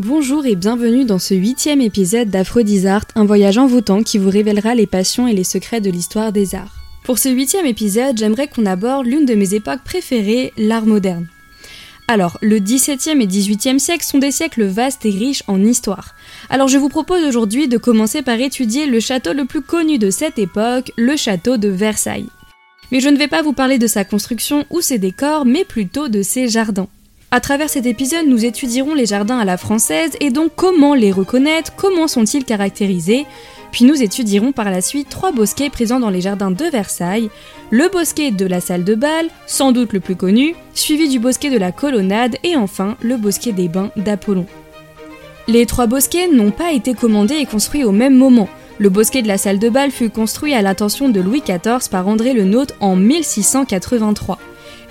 Bonjour et bienvenue dans ce huitième épisode d'Aphrodisart, un voyage envoûtant qui vous révélera les passions et les secrets de l'histoire des arts. Pour ce huitième épisode, j'aimerais qu'on aborde l'une de mes époques préférées, l'art moderne. Alors, le XVIIe et XVIIIe siècle sont des siècles vastes et riches en histoire. Alors je vous propose aujourd'hui de commencer par étudier le château le plus connu de cette époque, le château de Versailles. Mais je ne vais pas vous parler de sa construction ou ses décors, mais plutôt de ses jardins. À travers cet épisode, nous étudierons les jardins à la française et donc comment les reconnaître, comment sont-ils caractérisés, puis nous étudierons par la suite trois bosquets présents dans les jardins de Versailles, le bosquet de la salle de bal, sans doute le plus connu, suivi du bosquet de la colonnade et enfin le bosquet des bains d'Apollon. Les trois bosquets n'ont pas été commandés et construits au même moment. Le bosquet de la salle de bal fut construit à l'intention de Louis XIV par André le Nôtre en 1683.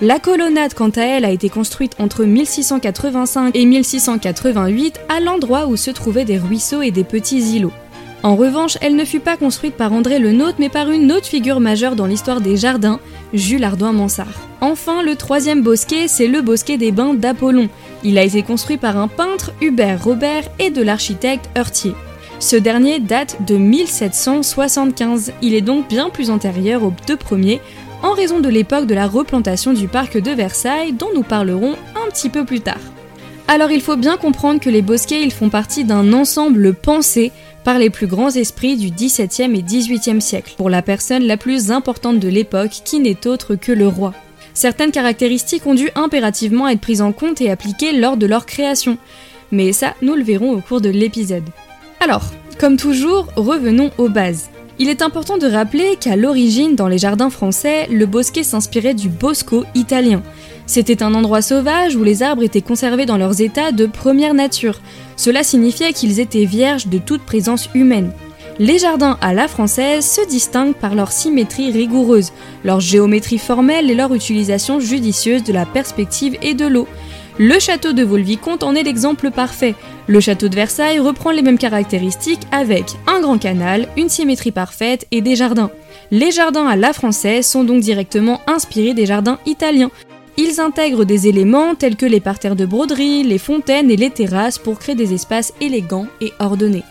La colonnade, quant à elle, a été construite entre 1685 et 1688 à l'endroit où se trouvaient des ruisseaux et des petits îlots. En revanche, elle ne fut pas construite par André le Nôtre, mais par une autre figure majeure dans l'histoire des jardins, Jules Ardouin-Mansart. Enfin, le troisième bosquet, c'est le bosquet des bains d'Apollon. Il a été construit par un peintre, Hubert Robert, et de l'architecte Heurtier. Ce dernier date de 1775, il est donc bien plus antérieur aux deux premiers, en raison de l'époque de la replantation du parc de Versailles dont nous parlerons un petit peu plus tard. Alors il faut bien comprendre que les bosquets font partie d'un ensemble pensé par les plus grands esprits du XVIIe et XVIIIe siècle, pour la personne la plus importante de l'époque qui n'est autre que le roi. Certaines caractéristiques ont dû impérativement être prises en compte et appliquées lors de leur création, mais ça nous le verrons au cours de l'épisode. Alors, comme toujours, revenons aux bases. Il est important de rappeler qu'à l'origine, dans les jardins français, le bosquet s'inspirait du bosco italien. C'était un endroit sauvage où les arbres étaient conservés dans leurs états de première nature. Cela signifiait qu'ils étaient vierges de toute présence humaine. Les jardins à la française se distinguent par leur symétrie rigoureuse, leur géométrie formelle et leur utilisation judicieuse de la perspective et de l'eau. Le château de Vaux-le-Vicomte en est l'exemple parfait. Le château de Versailles reprend les mêmes caractéristiques avec un grand canal, une symétrie parfaite et des jardins. Les jardins à la française sont donc directement inspirés des jardins italiens. Ils intègrent des éléments tels que les parterres de broderie, les fontaines et les terrasses pour créer des espaces élégants et ordonnés.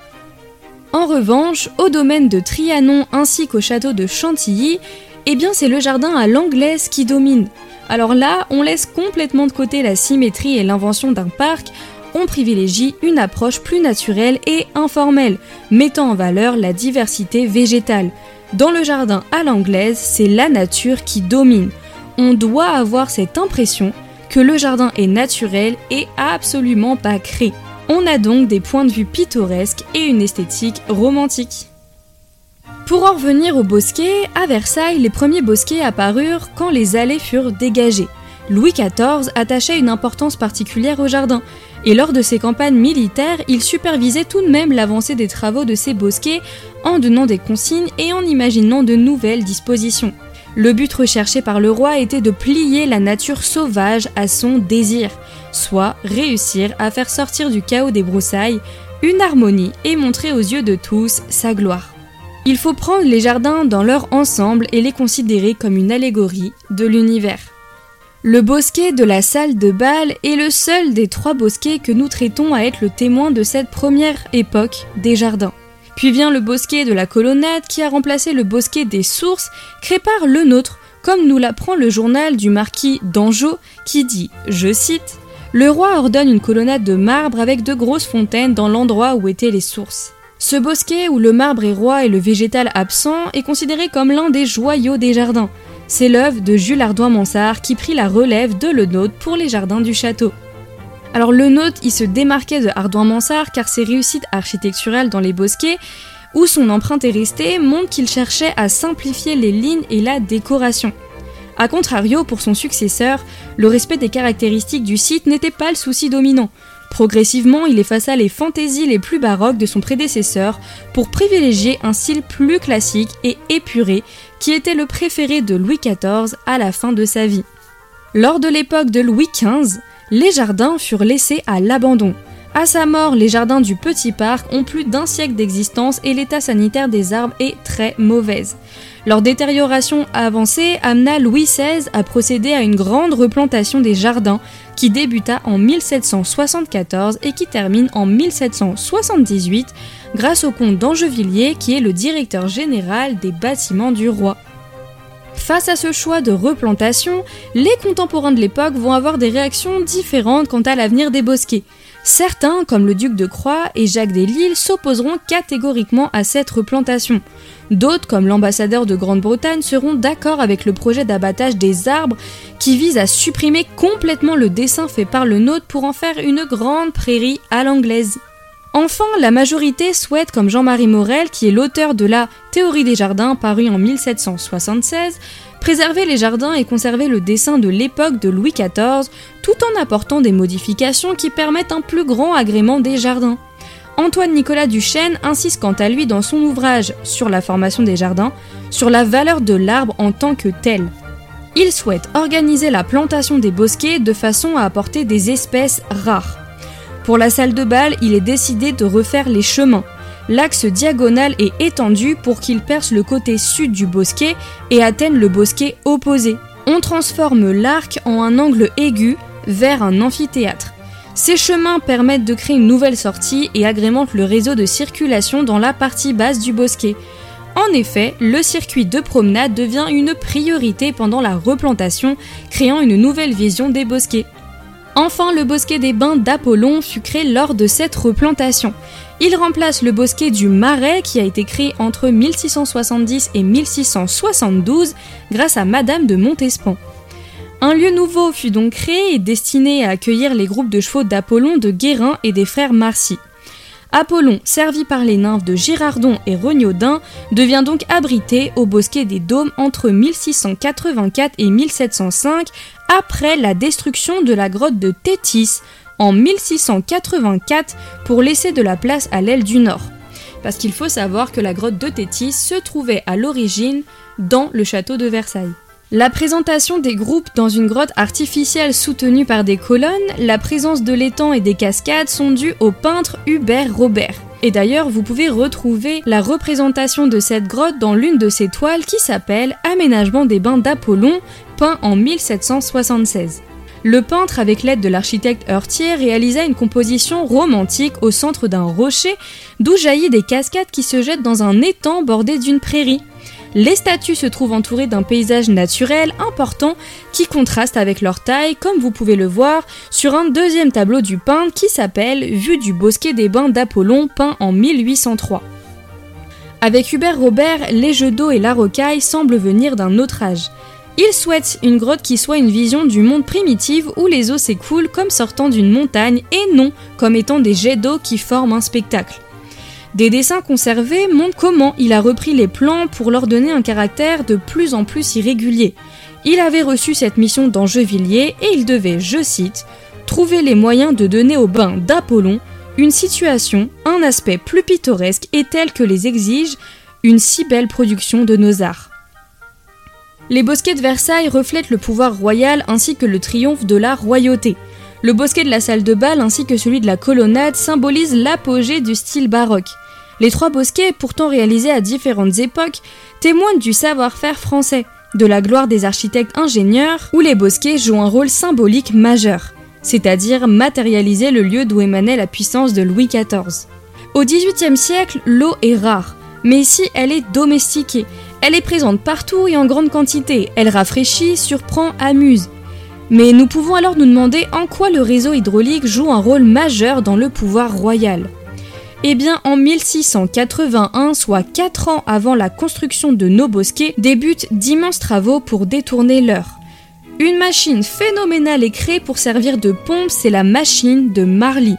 En revanche, au domaine de Trianon ainsi qu'au château de Chantilly, eh bien c'est le jardin à l'anglaise qui domine. Alors là, on laisse complètement de côté la symétrie et l'invention d'un parc, on privilégie une approche plus naturelle et informelle, mettant en valeur la diversité végétale. Dans le jardin à l'anglaise, c'est la nature qui domine. On doit avoir cette impression que le jardin est naturel et absolument pas créé. On a donc des points de vue pittoresques et une esthétique romantique. Pour en revenir aux bosquets, à Versailles, les premiers bosquets apparurent quand les allées furent dégagées. Louis XIV attachait une importance particulière au jardin, et lors de ses campagnes militaires, il supervisait tout de même l'avancée des travaux de ces bosquets en donnant des consignes et en imaginant de nouvelles dispositions. Le but recherché par le roi était de plier la nature sauvage à son désir, soit réussir à faire sortir du chaos des broussailles une harmonie et montrer aux yeux de tous sa gloire. Il faut prendre les jardins dans leur ensemble et les considérer comme une allégorie de l'univers. Le bosquet de la salle de bal est le seul des trois bosquets que nous traitons à être le témoin de cette première époque des jardins. Puis vient le bosquet de la colonnade qui a remplacé le bosquet des sources créé par le nôtre, comme nous l'apprend le journal du marquis d'Anjou qui dit, je cite, Le roi ordonne une colonnade de marbre avec de grosses fontaines dans l'endroit où étaient les sources. Ce bosquet où le marbre est roi et le végétal absent est considéré comme l'un des joyaux des jardins. C'est l'œuvre de Jules Ardouin-Mansart qui prit la relève de Le Nôtre pour les jardins du château. Alors Le Nôtre, il se démarquait de Ardouin-Mansart car ses réussites architecturales dans les bosquets, où son empreinte est restée, montrent qu'il cherchait à simplifier les lignes et la décoration. A contrario, pour son successeur, le respect des caractéristiques du site n'était pas le souci dominant. Progressivement, il effaça les fantaisies les plus baroques de son prédécesseur pour privilégier un style plus classique et épuré qui était le préféré de Louis XIV à la fin de sa vie. Lors de l'époque de Louis XV, les jardins furent laissés à l'abandon. À sa mort, les jardins du Petit Parc ont plus d'un siècle d'existence et l'état sanitaire des arbres est très mauvaise. Leur détérioration avancée amena Louis XVI à procéder à une grande replantation des jardins qui débuta en 1774 et qui termine en 1778 grâce au comte d'Angevilliers qui est le directeur général des bâtiments du roi. Face à ce choix de replantation, les contemporains de l'époque vont avoir des réactions différentes quant à l'avenir des bosquets. Certains, comme le duc de Croix et Jacques Delisle, s'opposeront catégoriquement à cette replantation. D'autres, comme l'ambassadeur de Grande-Bretagne, seront d'accord avec le projet d'abattage des arbres qui vise à supprimer complètement le dessin fait par le nôtre pour en faire une grande prairie à l'anglaise. Enfin, la majorité souhaite, comme Jean-Marie Morel, qui est l'auteur de la Théorie des jardins paru en 1776, préserver les jardins et conserver le dessin de l'époque de Louis XIV, tout en apportant des modifications qui permettent un plus grand agrément des jardins. Antoine Nicolas Duchesne insiste quant à lui dans son ouvrage sur la formation des jardins, sur la valeur de l'arbre en tant que tel. Il souhaite organiser la plantation des bosquets de façon à apporter des espèces rares. Pour la salle de bal, il est décidé de refaire les chemins, l'axe diagonal est étendu pour qu'il perce le côté sud du bosquet et atteigne le bosquet opposé. On transforme l'arc en un angle aigu vers un amphithéâtre. Ces chemins permettent de créer une nouvelle sortie et agrémentent le réseau de circulation dans la partie basse du bosquet. En effet, le circuit de promenade devient une priorité pendant la replantation, créant une nouvelle vision des bosquets. Enfin, le bosquet des bains d'Apollon fut créé lors de cette replantation. Il remplace le bosquet du Marais qui a été créé entre 1670 et 1672 grâce à Madame de Montespan. Un lieu nouveau fut donc créé et destiné à accueillir les groupes de chevaux d'Apollon de Guérin et des frères Marcy. Apollon, servi par les nymphes de Girardon et Regnaudin, devient donc abrité au bosquet des Dômes entre 1684 et 1705 après la destruction de la grotte de Tétis en 1684 pour laisser de la place à l'aile du nord. Parce qu'il faut savoir que la grotte de Tétis se trouvait à l'origine dans le château de Versailles. La présentation des groupes dans une grotte artificielle soutenue par des colonnes, la présence de l'étang et des cascades sont dues au peintre Hubert Robert. Et d'ailleurs, vous pouvez retrouver la représentation de cette grotte dans l'une de ses toiles qui s'appelle Aménagement des bains d'Apollon, peint en 1776. Le peintre, avec l'aide de l'architecte Heurtier, réalisa une composition romantique au centre d'un rocher, d'où jaillit des cascades qui se jettent dans un étang bordé d'une prairie. Les statues se trouvent entourées d'un paysage naturel important qui contraste avec leur taille, comme vous pouvez le voir sur un deuxième tableau du peintre qui s'appelle Vue du bosquet des bains d'Apollon, peint en 1803. Avec Hubert Robert, les jeux d'eau et la rocaille semblent venir d'un autre âge. Il souhaite une grotte qui soit une vision du monde primitif où les eaux s'écoulent comme sortant d'une montagne et non comme étant des jets d'eau qui forment un spectacle. Des dessins conservés montrent comment il a repris les plans pour leur donner un caractère de plus en plus irrégulier. Il avait reçu cette mission d'Angevilliers et il devait, je cite, trouver les moyens de donner au bain d'Apollon une situation, un aspect plus pittoresque et tel que les exige une si belle production de nos arts. Les bosquets de Versailles reflètent le pouvoir royal ainsi que le triomphe de la royauté. Le bosquet de la salle de bal ainsi que celui de la colonnade symbolisent l'apogée du style baroque. Les trois bosquets, pourtant réalisés à différentes époques, témoignent du savoir-faire français, de la gloire des architectes ingénieurs, où les bosquets jouent un rôle symbolique majeur, c'est-à-dire matérialiser le lieu d'où émanait la puissance de Louis XIV. Au XVIIIe siècle, l'eau est rare, mais ici elle est domestiquée. Elle est présente partout et en grande quantité. Elle rafraîchit, surprend, amuse. Mais nous pouvons alors nous demander en quoi le réseau hydraulique joue un rôle majeur dans le pouvoir royal. Eh bien, en 1681, soit 4 ans avant la construction de nos bosquets, débutent d'immenses travaux pour détourner l'heure. Une machine phénoménale est créée pour servir de pompe, c'est la machine de Marly.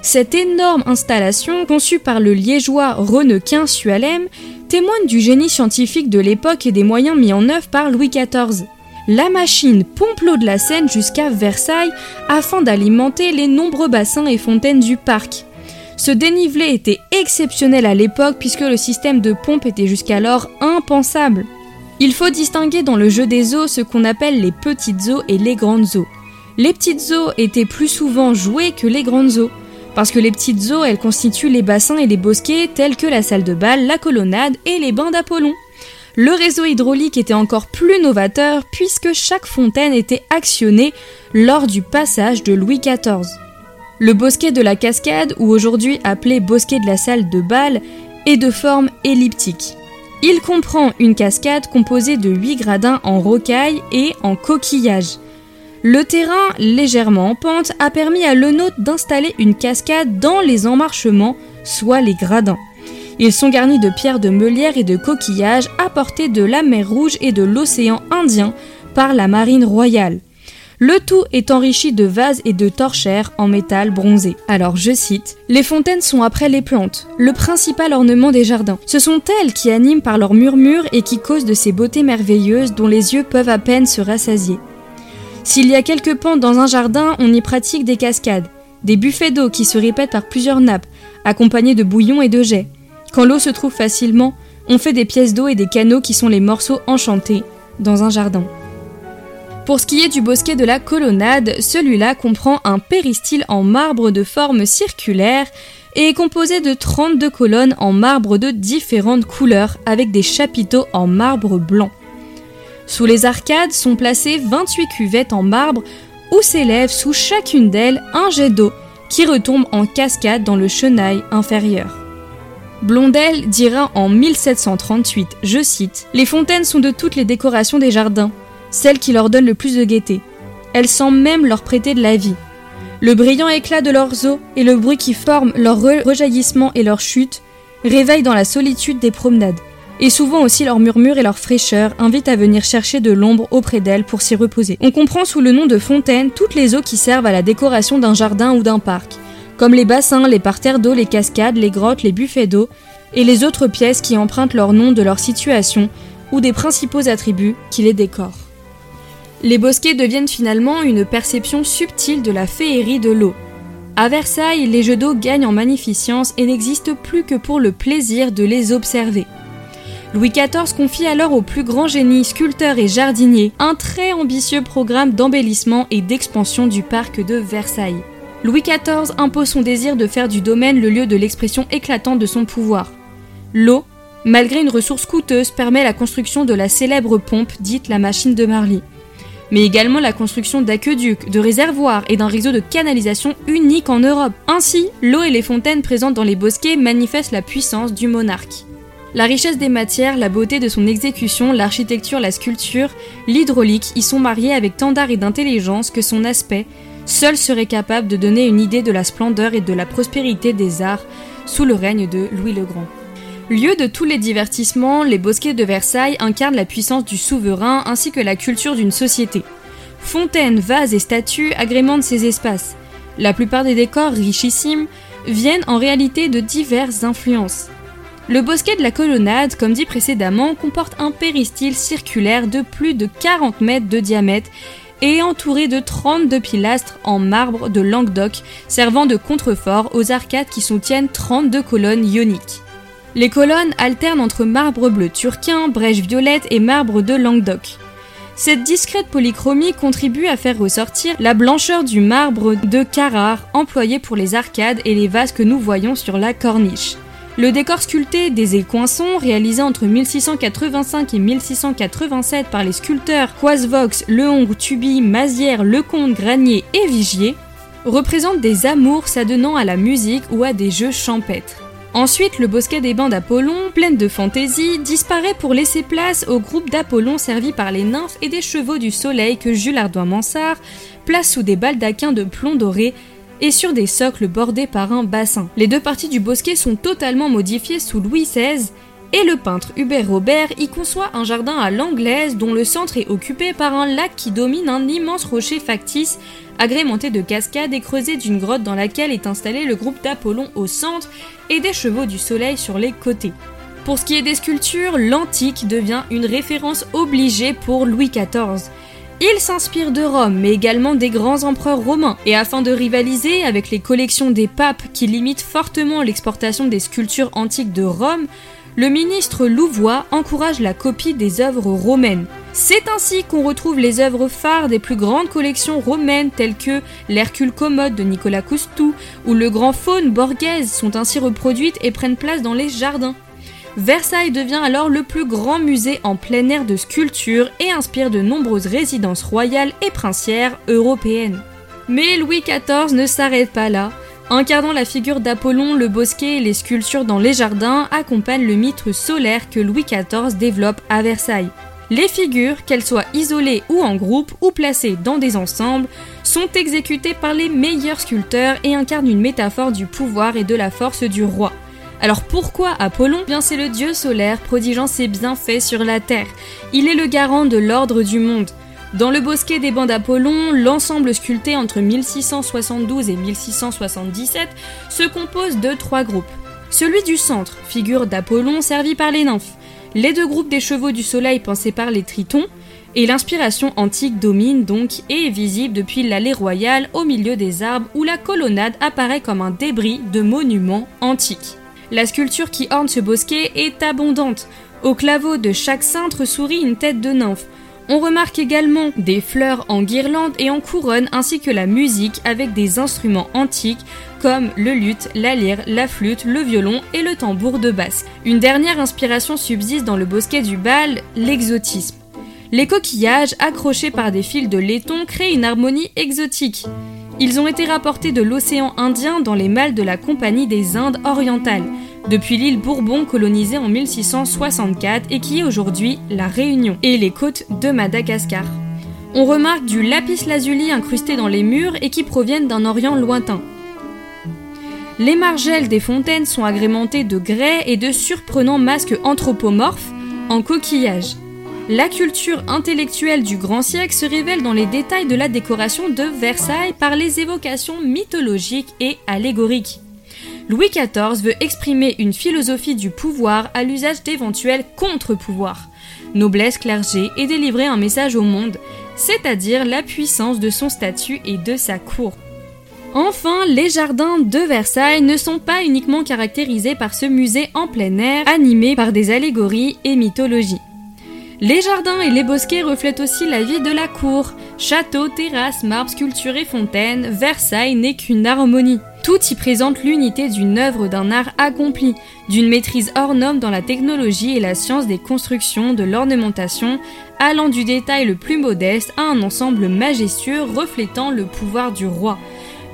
Cette énorme installation, conçue par le liégeois Renequin Sualem, témoigne du génie scientifique de l'époque et des moyens mis en œuvre par Louis XIV. La machine pompe l'eau de la Seine jusqu'à Versailles afin d'alimenter les nombreux bassins et fontaines du parc. Ce dénivelé était exceptionnel à l'époque puisque le système de pompe était jusqu'alors impensable. Il faut distinguer dans le jeu des eaux ce qu'on appelle les petites eaux et les grandes eaux. Les petites eaux étaient plus souvent jouées que les grandes eaux, Parce que les petites eaux, elles constituent les bassins et les bosquets tels que la salle de bal, la colonnade et les bains d'Apollon. Le réseau hydraulique était encore plus novateur puisque chaque fontaine était actionnée lors du passage de Louis XIV. Le bosquet de la cascade, ou aujourd'hui appelé bosquet de la salle de bal, est de forme elliptique. Il comprend une cascade composée de 8 gradins en rocaille et en coquillage. Le terrain, légèrement en pente, a permis à l'enaute d'installer une cascade dans les emmarchements, soit les gradins. Ils sont garnis de pierres de meulière et de coquillages apportés de la mer Rouge et de l'océan Indien par la marine royale. Le tout est enrichi de vases et de torchères en métal bronzé. Alors je cite Les fontaines sont après les plantes, le principal ornement des jardins. Ce sont elles qui animent par leurs murmures et qui causent de ces beautés merveilleuses dont les yeux peuvent à peine se rassasier. S'il y a quelques pentes dans un jardin, on y pratique des cascades, des buffets d'eau qui se répètent par plusieurs nappes, accompagnés de bouillons et de jets. Quand l'eau se trouve facilement, on fait des pièces d'eau et des canaux qui sont les morceaux enchantés dans un jardin. Pour ce qui est du bosquet de la colonnade, celui-là comprend un péristyle en marbre de forme circulaire et est composé de 32 colonnes en marbre de différentes couleurs avec des chapiteaux en marbre blanc. Sous les arcades sont placées 28 cuvettes en marbre où s'élève sous chacune d'elles un jet d'eau qui retombe en cascade dans le chenail inférieur. Blondel dira en 1738, je cite, Les fontaines sont de toutes les décorations des jardins, celles qui leur donnent le plus de gaieté. Elles semblent même leur prêter de la vie. Le brillant éclat de leurs eaux et le bruit qui forme leur rejaillissement et leur chute réveillent dans la solitude des promenades. Et souvent aussi leurs murmures et leur fraîcheur invitent à venir chercher de l'ombre auprès d'elles pour s'y reposer. On comprend sous le nom de fontaine toutes les eaux qui servent à la décoration d'un jardin ou d'un parc, comme les bassins, les parterres d'eau, les cascades, les grottes, les buffets d'eau, et les autres pièces qui empruntent leur nom de leur situation ou des principaux attributs qui les décorent. Les bosquets deviennent finalement une perception subtile de la féerie de l'eau. À Versailles, les jeux d'eau gagnent en magnificence et n'existent plus que pour le plaisir de les observer. Louis XIV confie alors au plus grand génie, sculpteur et jardinier, un très ambitieux programme d'embellissement et d'expansion du parc de Versailles. Louis XIV impose son désir de faire du domaine le lieu de l'expression éclatante de son pouvoir. L'eau, malgré une ressource coûteuse, permet la construction de la célèbre pompe dite la machine de Marly mais également la construction d'aqueducs, de réservoirs et d'un réseau de canalisation unique en Europe. Ainsi, l'eau et les fontaines présentes dans les bosquets manifestent la puissance du monarque. La richesse des matières, la beauté de son exécution, l'architecture, la sculpture, l'hydraulique y sont mariés avec tant d'art et d'intelligence que son aspect seul serait capable de donner une idée de la splendeur et de la prospérité des arts sous le règne de Louis le Grand. Lieu de tous les divertissements, les bosquets de Versailles incarnent la puissance du souverain ainsi que la culture d'une société. Fontaines, vases et statues agrémentent ces espaces. La plupart des décors richissimes viennent en réalité de diverses influences. Le bosquet de la colonnade, comme dit précédemment, comporte un péristyle circulaire de plus de 40 mètres de diamètre et entouré de 32 pilastres en marbre de Languedoc servant de contrefort aux arcades qui soutiennent 32 colonnes ioniques. Les colonnes alternent entre marbre bleu turquin, brèche violette et marbre de Languedoc. Cette discrète polychromie contribue à faire ressortir la blancheur du marbre de Carrare employé pour les arcades et les vases que nous voyons sur la corniche. Le décor sculpté des écoinçons, réalisé entre 1685 et 1687 par les sculpteurs Coisvox, Lehongre, Tuby, Mazière, Lecomte, Granier et Vigier, représente des amours s'adonnant à la musique ou à des jeux champêtres. Ensuite, le bosquet des bains d'Apollon, pleine de fantaisie, disparaît pour laisser place au groupe d'Apollon servi par les nymphes et des chevaux du soleil que Jules Ardoin-Mansart place sous des baldaquins de plomb doré et sur des socles bordés par un bassin. Les deux parties du bosquet sont totalement modifiées sous Louis XVI et le peintre Hubert Robert y conçoit un jardin à l'anglaise dont le centre est occupé par un lac qui domine un immense rocher factice agrémenté de cascades et creusé d'une grotte dans laquelle est installé le groupe d'Apollon au centre et des chevaux du soleil sur les côtés. Pour ce qui est des sculptures, l'antique devient une référence obligée pour Louis XIV. Il s'inspire de Rome, mais également des grands empereurs romains, et afin de rivaliser avec les collections des papes qui limitent fortement l'exportation des sculptures antiques de Rome, le ministre Louvois encourage la copie des œuvres romaines. C'est ainsi qu'on retrouve les œuvres phares des plus grandes collections romaines telles que l'Hercule commode de Nicolas Coustou ou le Grand Faune Borghese sont ainsi reproduites et prennent place dans les jardins. Versailles devient alors le plus grand musée en plein air de sculptures et inspire de nombreuses résidences royales et princières européennes. Mais Louis XIV ne s'arrête pas là. Incarnant la figure d'Apollon, le bosquet et les sculptures dans les jardins accompagnent le mythe solaire que Louis XIV développe à Versailles. Les figures, qu'elles soient isolées ou en groupe ou placées dans des ensembles, sont exécutées par les meilleurs sculpteurs et incarnent une métaphore du pouvoir et de la force du roi. Alors pourquoi Apollon? Bien c'est le dieu solaire prodigeant ses bienfaits sur la terre. Il est le garant de l'ordre du monde. Dans le bosquet des bancs d'Apollon, l'ensemble sculpté entre 1672 et 1677 se compose de trois groupes. Celui du centre, figure d'Apollon servi par les nymphes, les deux groupes des chevaux du soleil pensés par les tritons, et l'inspiration antique domine donc et est visible depuis l'allée royale au milieu des arbres où la colonnade apparaît comme un débris de monuments antiques. La sculpture qui orne ce bosquet est abondante. Au claveau de chaque cintre sourit une tête de nymphe, on remarque également des fleurs en guirlande et en couronne ainsi que la musique avec des instruments antiques comme le luth, la lyre, la flûte, le violon et le tambour de basse. Une dernière inspiration subsiste dans le bosquet du bal, l'exotisme. Les coquillages, accrochés par des fils de laiton, créent une harmonie exotique. Ils ont été rapportés de l'océan Indien dans les malles de la Compagnie des Indes orientales depuis l'île Bourbon colonisée en 1664 et qui est aujourd'hui la Réunion, et les côtes de Madagascar. On remarque du lapis lazuli incrusté dans les murs et qui proviennent d'un Orient lointain. Les margelles des fontaines sont agrémentées de grès et de surprenants masques anthropomorphes en coquillage. La culture intellectuelle du grand siècle se révèle dans les détails de la décoration de Versailles par les évocations mythologiques et allégoriques. Louis XIV veut exprimer une philosophie du pouvoir à l'usage d'éventuels contre-pouvoirs, noblesse, clergé, et délivrer un message au monde, c'est-à-dire la puissance de son statut et de sa cour. Enfin, les jardins de Versailles ne sont pas uniquement caractérisés par ce musée en plein air animé par des allégories et mythologies. Les jardins et les bosquets reflètent aussi la vie de la cour. Châteaux, terrasses, marbres, sculptures et fontaines, Versailles n'est qu'une harmonie. Tout y présente l'unité d'une œuvre d'un art accompli, d'une maîtrise hors norme dans la technologie et la science des constructions, de l'ornementation, allant du détail le plus modeste à un ensemble majestueux reflétant le pouvoir du roi.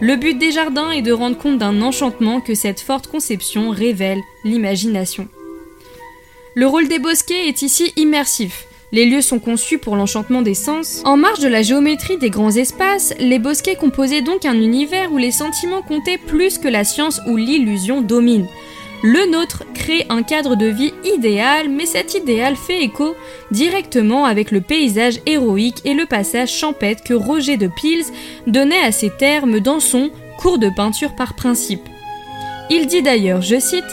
Le but des jardins est de rendre compte d'un enchantement que cette forte conception révèle l'imagination. Le rôle des bosquets est ici immersif. Les lieux sont conçus pour l'enchantement des sens. En marge de la géométrie des grands espaces, les bosquets composaient donc un univers où les sentiments comptaient plus que la science ou l'illusion domine. Le nôtre crée un cadre de vie idéal, mais cet idéal fait écho directement avec le paysage héroïque et le passage champêtre que Roger de Pils donnait à ses termes dans son cours de peinture par principe. Il dit d'ailleurs, je cite,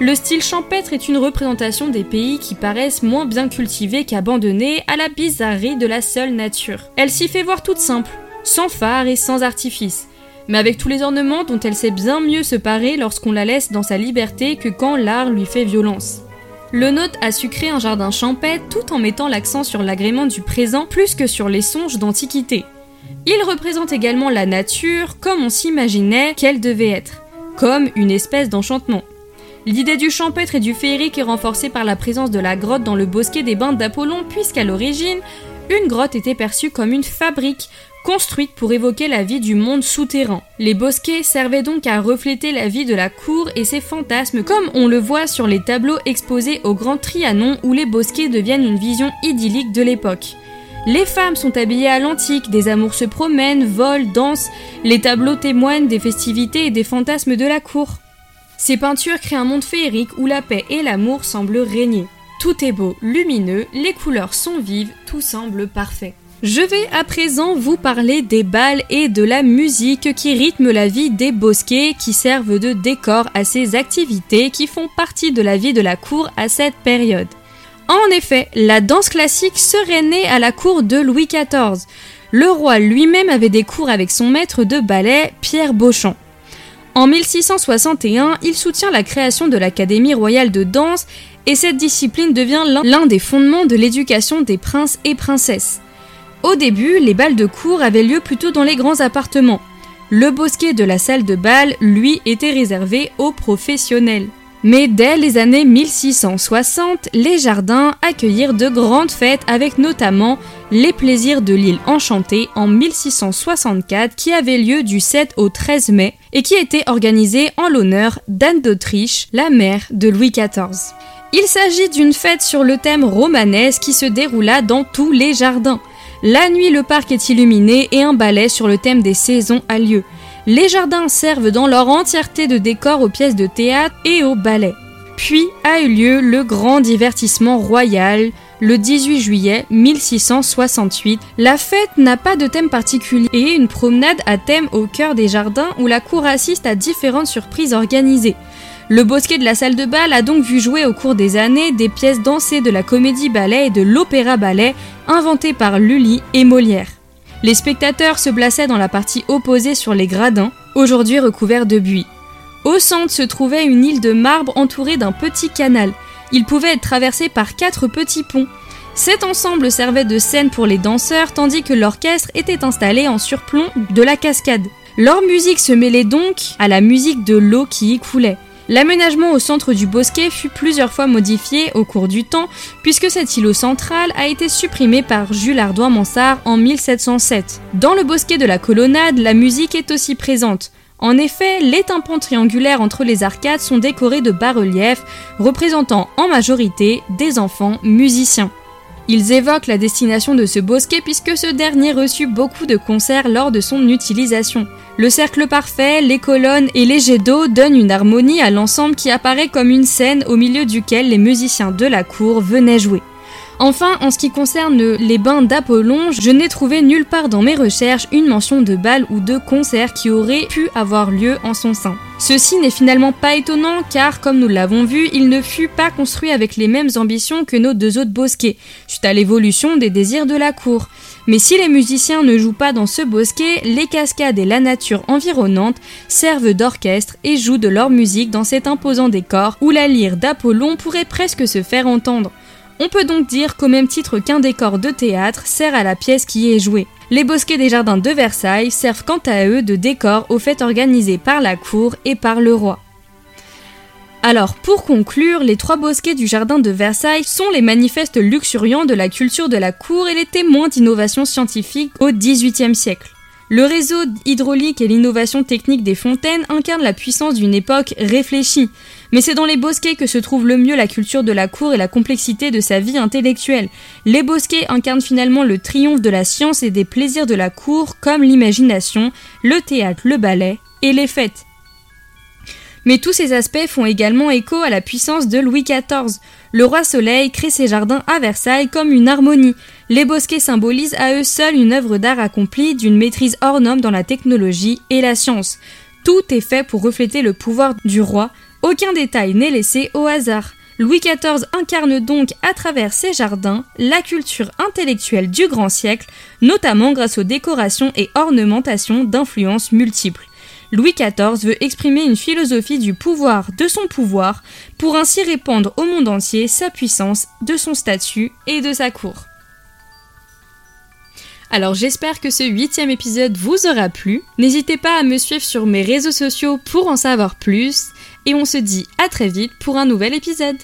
le style champêtre est une représentation des pays qui paraissent moins bien cultivés qu'abandonnés à la bizarrerie de la seule nature. Elle s'y fait voir toute simple, sans phare et sans artifice, mais avec tous les ornements dont elle sait bien mieux se parer lorsqu'on la laisse dans sa liberté que quand l'art lui fait violence. Le note a su créer un jardin champêtre tout en mettant l'accent sur l'agrément du présent plus que sur les songes d'antiquité. Il représente également la nature comme on s'imaginait qu'elle devait être, comme une espèce d'enchantement. L'idée du champêtre et du féerique est renforcée par la présence de la grotte dans le bosquet des bains d'Apollon, puisqu'à l'origine, une grotte était perçue comme une fabrique construite pour évoquer la vie du monde souterrain. Les bosquets servaient donc à refléter la vie de la cour et ses fantasmes, comme on le voit sur les tableaux exposés au Grand Trianon où les bosquets deviennent une vision idyllique de l'époque. Les femmes sont habillées à l'antique, des amours se promènent, volent, dansent, les tableaux témoignent des festivités et des fantasmes de la cour. Ces peintures créent un monde féerique où la paix et l'amour semblent régner. Tout est beau, lumineux, les couleurs sont vives, tout semble parfait. Je vais à présent vous parler des balles et de la musique qui rythment la vie des bosquets, qui servent de décor à ces activités qui font partie de la vie de la cour à cette période. En effet, la danse classique serait née à la cour de Louis XIV. Le roi lui-même avait des cours avec son maître de ballet, Pierre Beauchamp. En 1661, il soutient la création de l'Académie royale de danse et cette discipline devient l'un des fondements de l'éducation des princes et princesses. Au début, les balles de cour avaient lieu plutôt dans les grands appartements. Le bosquet de la salle de bal, lui, était réservé aux professionnels. Mais dès les années 1660, les jardins accueillirent de grandes fêtes avec notamment les plaisirs de l'île enchantée en 1664 qui avait lieu du 7 au 13 mai et qui était organisée en l'honneur d'Anne d'Autriche, la mère de Louis XIV. Il s'agit d'une fête sur le thème romanesque qui se déroula dans tous les jardins. La nuit, le parc est illuminé et un ballet sur le thème des saisons a lieu. Les jardins servent dans leur entièreté de décor aux pièces de théâtre et au ballet. Puis a eu lieu le grand divertissement royal, le 18 juillet 1668. La fête n'a pas de thème particulier et une promenade à thème au cœur des jardins où la cour assiste à différentes surprises organisées. Le bosquet de la salle de bal a donc vu jouer au cours des années des pièces dansées de la comédie ballet et de l'opéra ballet inventées par Lully et Molière. Les spectateurs se plaçaient dans la partie opposée sur les gradins, aujourd'hui recouverts de buis. Au centre se trouvait une île de marbre entourée d'un petit canal. Il pouvait être traversé par quatre petits ponts. Cet ensemble servait de scène pour les danseurs tandis que l'orchestre était installé en surplomb de la cascade. Leur musique se mêlait donc à la musique de l'eau qui y coulait. L'aménagement au centre du bosquet fut plusieurs fois modifié au cours du temps, puisque cet îlot central a été supprimé par Jules Ardois-Mansart en 1707. Dans le bosquet de la colonnade, la musique est aussi présente. En effet, les tympans triangulaires entre les arcades sont décorés de bas-reliefs représentant en majorité des enfants musiciens. Ils évoquent la destination de ce bosquet puisque ce dernier reçut beaucoup de concerts lors de son utilisation. Le cercle parfait, les colonnes et les jets d'eau donnent une harmonie à l'ensemble qui apparaît comme une scène au milieu duquel les musiciens de la cour venaient jouer. Enfin, en ce qui concerne les bains d'Apollon, je n'ai trouvé nulle part dans mes recherches une mention de bal ou de concert qui aurait pu avoir lieu en son sein. Ceci n'est finalement pas étonnant car, comme nous l'avons vu, il ne fut pas construit avec les mêmes ambitions que nos deux autres bosquets, suite à l'évolution des désirs de la cour. Mais si les musiciens ne jouent pas dans ce bosquet, les cascades et la nature environnante servent d'orchestre et jouent de leur musique dans cet imposant décor où la lyre d'Apollon pourrait presque se faire entendre. On peut donc dire qu'au même titre qu'un décor de théâtre sert à la pièce qui est jouée. Les bosquets des jardins de Versailles servent quant à eux de décor aux fêtes organisées par la cour et par le roi. Alors, pour conclure, les trois bosquets du jardin de Versailles sont les manifestes luxuriants de la culture de la cour et les témoins d'innovation scientifique au XVIIIe siècle. Le réseau hydraulique et l'innovation technique des fontaines incarnent la puissance d'une époque réfléchie, mais c'est dans les bosquets que se trouve le mieux la culture de la cour et la complexité de sa vie intellectuelle. Les bosquets incarnent finalement le triomphe de la science et des plaisirs de la cour, comme l'imagination, le théâtre, le ballet et les fêtes. Mais tous ces aspects font également écho à la puissance de Louis XIV. Le roi Soleil crée ses jardins à Versailles comme une harmonie. Les bosquets symbolisent à eux seuls une œuvre d'art accomplie d'une maîtrise hors norme dans la technologie et la science. Tout est fait pour refléter le pouvoir du roi, aucun détail n'est laissé au hasard. Louis XIV incarne donc à travers ses jardins la culture intellectuelle du grand siècle, notamment grâce aux décorations et ornementations d'influences multiples. Louis XIV veut exprimer une philosophie du pouvoir de son pouvoir pour ainsi répandre au monde entier sa puissance, de son statut et de sa cour. Alors j'espère que ce huitième épisode vous aura plu. N'hésitez pas à me suivre sur mes réseaux sociaux pour en savoir plus. Et on se dit à très vite pour un nouvel épisode.